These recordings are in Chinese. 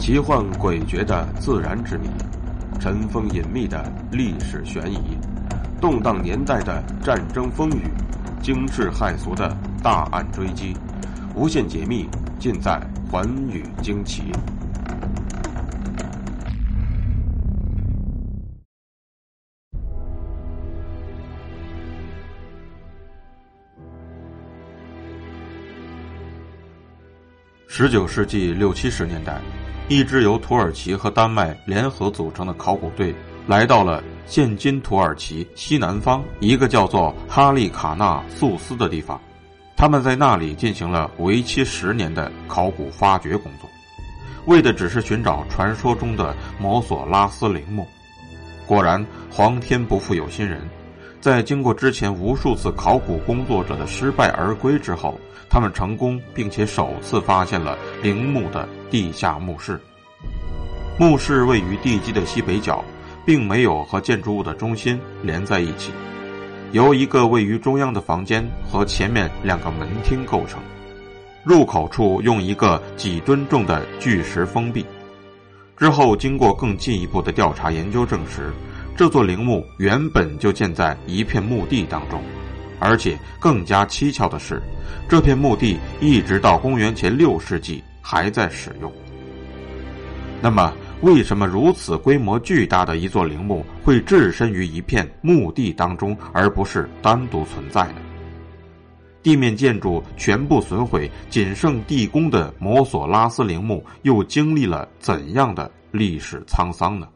奇幻诡谲的自然之谜，尘封隐秘的历史悬疑，动荡年代的战争风雨，惊世骇俗的大案追击，无限解密尽在《寰宇惊奇》。十九世纪六七十年代，一支由土耳其和丹麦联合组成的考古队来到了现今土耳其西南方一个叫做哈利卡纳素斯的地方。他们在那里进行了为期十年的考古发掘工作，为的只是寻找传说中的摩索拉斯陵墓。果然，皇天不负有心人。在经过之前无数次考古工作者的失败而归之后，他们成功并且首次发现了陵墓的地下墓室。墓室位于地基的西北角，并没有和建筑物的中心连在一起，由一个位于中央的房间和前面两个门厅构成。入口处用一个几吨重的巨石封闭。之后，经过更进一步的调查研究，证实。这座陵墓原本就建在一片墓地当中，而且更加蹊跷的是，这片墓地一直到公元前六世纪还在使用。那么，为什么如此规模巨大的一座陵墓会置身于一片墓地当中，而不是单独存在呢？地面建筑全部损毁，仅剩地宫的摩索拉斯陵墓又经历了怎样的历史沧桑呢？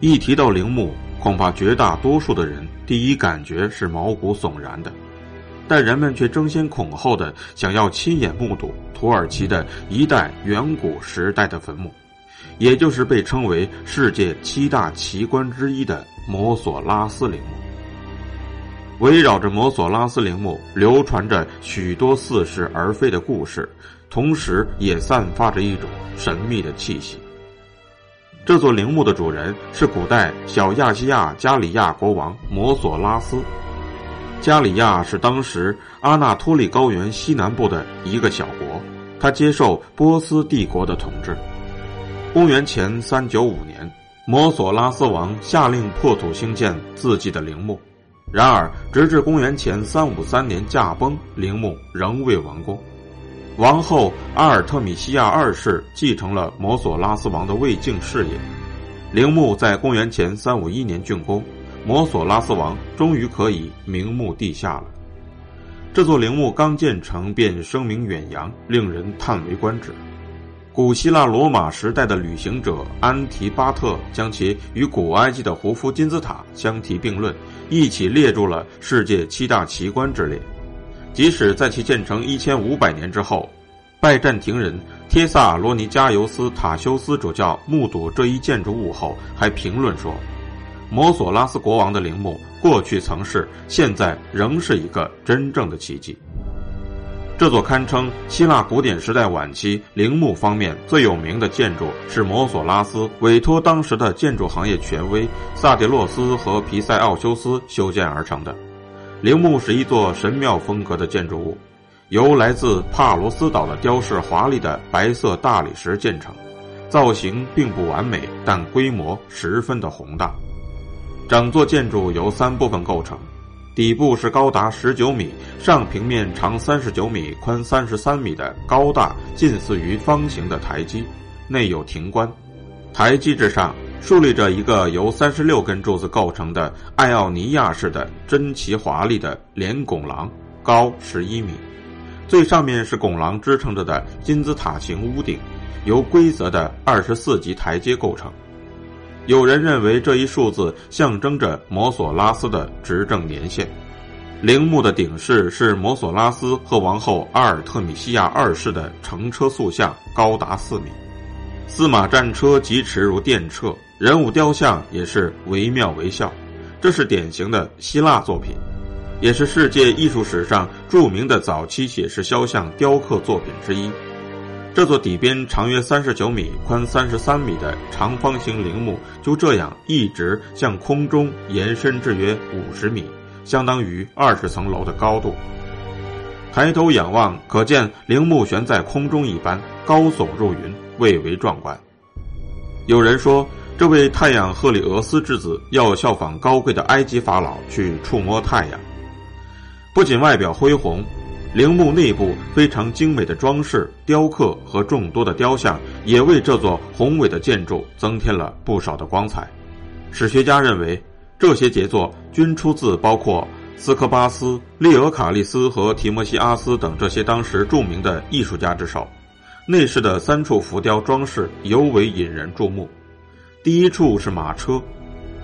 一提到陵墓，恐怕绝大多数的人第一感觉是毛骨悚然的，但人们却争先恐后的想要亲眼目睹土耳其的一代远古时代的坟墓，也就是被称为世界七大奇观之一的摩索拉斯陵墓。围绕着摩索拉斯陵墓流传着许多似是而非的故事，同时也散发着一种神秘的气息。这座陵墓的主人是古代小亚细亚加里亚国王摩索拉斯。加里亚是当时阿纳托利高原西南部的一个小国，他接受波斯帝国的统治。公元前三九五年，摩索拉斯王下令破土兴建自己的陵墓，然而直至公元前三五三年驾崩，陵墓仍未完工。王后阿尔特米西亚二世继承了摩索拉斯王的未竟事业，陵墓在公元前三五一年竣工，摩索拉斯王终于可以名目地下了。这座陵墓刚建成便声名远扬，令人叹为观止。古希腊罗马时代的旅行者安提巴特将其与古埃及的胡夫金字塔相提并论，一起列入了世界七大奇观之列。即使在其建成一千五百年之后，拜占庭人帖萨罗尼加尤斯塔修斯主教目睹这一建筑物后，还评论说：“摩索拉斯国王的陵墓过去曾是，现在仍是一个真正的奇迹。”这座堪称希腊古典时代晚期陵墓方面最有名的建筑，是摩索拉斯委托当时的建筑行业权威萨迪洛斯和皮塞奥修斯修建而成的。陵墓是一座神庙风格的建筑物，由来自帕罗斯岛的雕饰华丽的白色大理石建成，造型并不完美，但规模十分的宏大。整座建筑由三部分构成，底部是高达十九米、上平面长三十九米、宽三十三米的高大近似于方形的台基，内有亭观，台基之上。竖立着一个由三十六根柱子构成的艾奥尼亚式的珍奇华丽的连拱廊，高十一米。最上面是拱廊支撑着的金字塔形屋顶，由规则的二十四级台阶构成。有人认为这一数字象征着摩索拉斯的执政年限。陵墓的顶饰是摩索拉斯和王后阿尔特米西亚二世的乘车塑像，高达四米。司马战车疾驰如电掣。人物雕像也是惟妙惟肖，这是典型的希腊作品，也是世界艺术史上著名的早期写实肖像雕刻作品之一。这座底边长约三十九米、宽三十三米的长方形陵墓，就这样一直向空中延伸至约五十米，相当于二十层楼的高度。抬头仰望，可见陵墓悬在空中一般，高耸入云，蔚为壮观。有人说，这位太阳赫里俄斯之子要效仿高贵的埃及法老去触摸太阳，不仅外表恢宏。陵墓内部非常精美的装饰、雕刻和众多的雕像，也为这座宏伟的建筑增添了不少的光彩。史学家认为，这些杰作均出自包括斯科巴斯、利俄卡利斯和提摩西阿斯等这些当时著名的艺术家之手。内饰的三处浮雕装饰尤为引人注目。第一处是马车，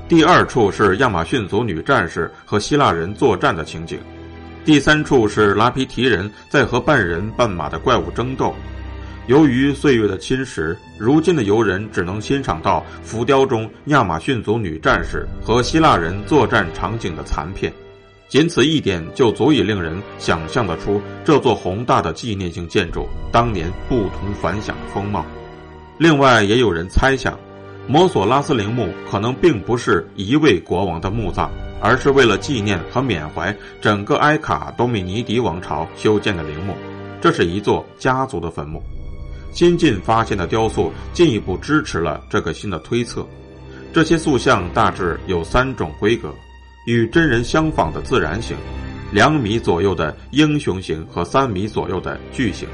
第二处是亚马逊族女战士和希腊人作战的情景。第三处是拉皮提人在和半人半马的怪物争斗。由于岁月的侵蚀，如今的游人只能欣赏到浮雕中亚马逊族女战士和希腊人作战场景的残片。仅此一点就足以令人想象得出这座宏大的纪念性建筑当年不同凡响的风貌。另外，也有人猜想，摩索拉斯陵墓可能并不是一位国王的墓葬。而是为了纪念和缅怀整个埃卡多米尼迪王朝修建的陵墓，这是一座家族的坟墓。新近发现的雕塑进一步支持了这个新的推测。这些塑像大致有三种规格：与真人相仿的自然形、两米左右的英雄形和三米左右的巨型。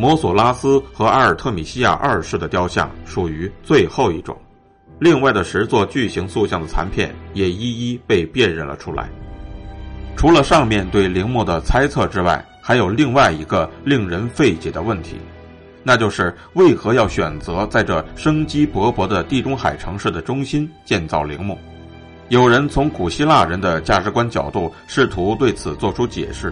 摩索拉斯和阿尔特米西亚二世的雕像属于最后一种。另外的十座巨型塑像的残片也一一被辨认了出来。除了上面对陵墓的猜测之外，还有另外一个令人费解的问题，那就是为何要选择在这生机勃勃的地中海城市的中心建造陵墓？有人从古希腊人的价值观角度试图对此做出解释，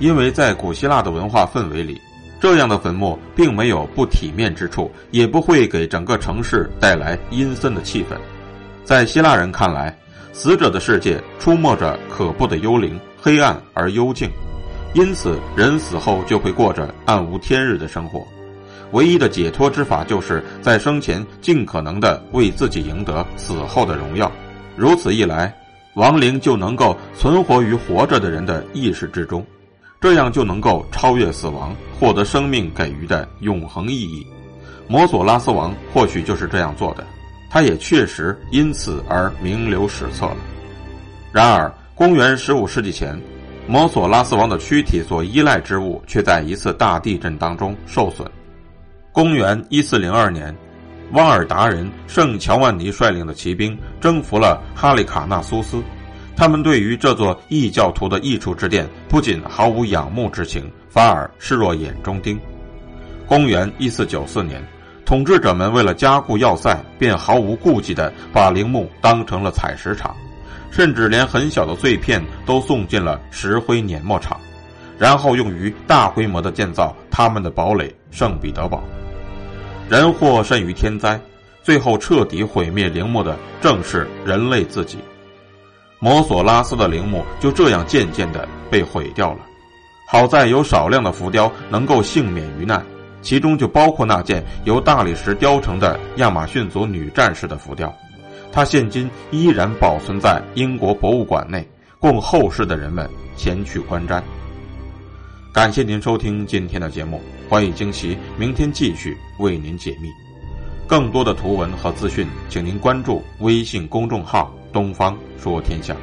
因为在古希腊的文化氛围里。这样的坟墓并没有不体面之处，也不会给整个城市带来阴森的气氛。在希腊人看来，死者的世界出没着可怖的幽灵，黑暗而幽静，因此人死后就会过着暗无天日的生活。唯一的解脱之法，就是在生前尽可能的为自己赢得死后的荣耀。如此一来，亡灵就能够存活于活着的人的意识之中。这样就能够超越死亡，获得生命给予的永恒意义。摩索拉斯王或许就是这样做的，他也确实因此而名留史册了。然而，公元十五世纪前，摩索拉斯王的躯体所依赖之物却在一次大地震当中受损。公元一四零二年，汪尔达人圣乔万尼率领的骑兵征服了哈里卡纳苏斯。他们对于这座异教徒的异处之殿，不仅毫无仰慕之情，反而视若眼中钉。公元一四九四年，统治者们为了加固要塞，便毫无顾忌地把陵墓当成了采石场，甚至连很小的碎片都送进了石灰碾磨厂，然后用于大规模的建造他们的堡垒圣彼得堡。人祸甚于天灾，最后彻底毁灭陵墓的正是人类自己。摩索拉斯的陵墓就这样渐渐的被毁掉了，好在有少量的浮雕能够幸免于难，其中就包括那件由大理石雕成的亚马逊族女战士的浮雕，它现今依然保存在英国博物馆内，供后世的人们前去观瞻。感谢您收听今天的节目，欢迎惊奇，明天继续为您解密。更多的图文和资讯，请您关注微信公众号。东方说天下。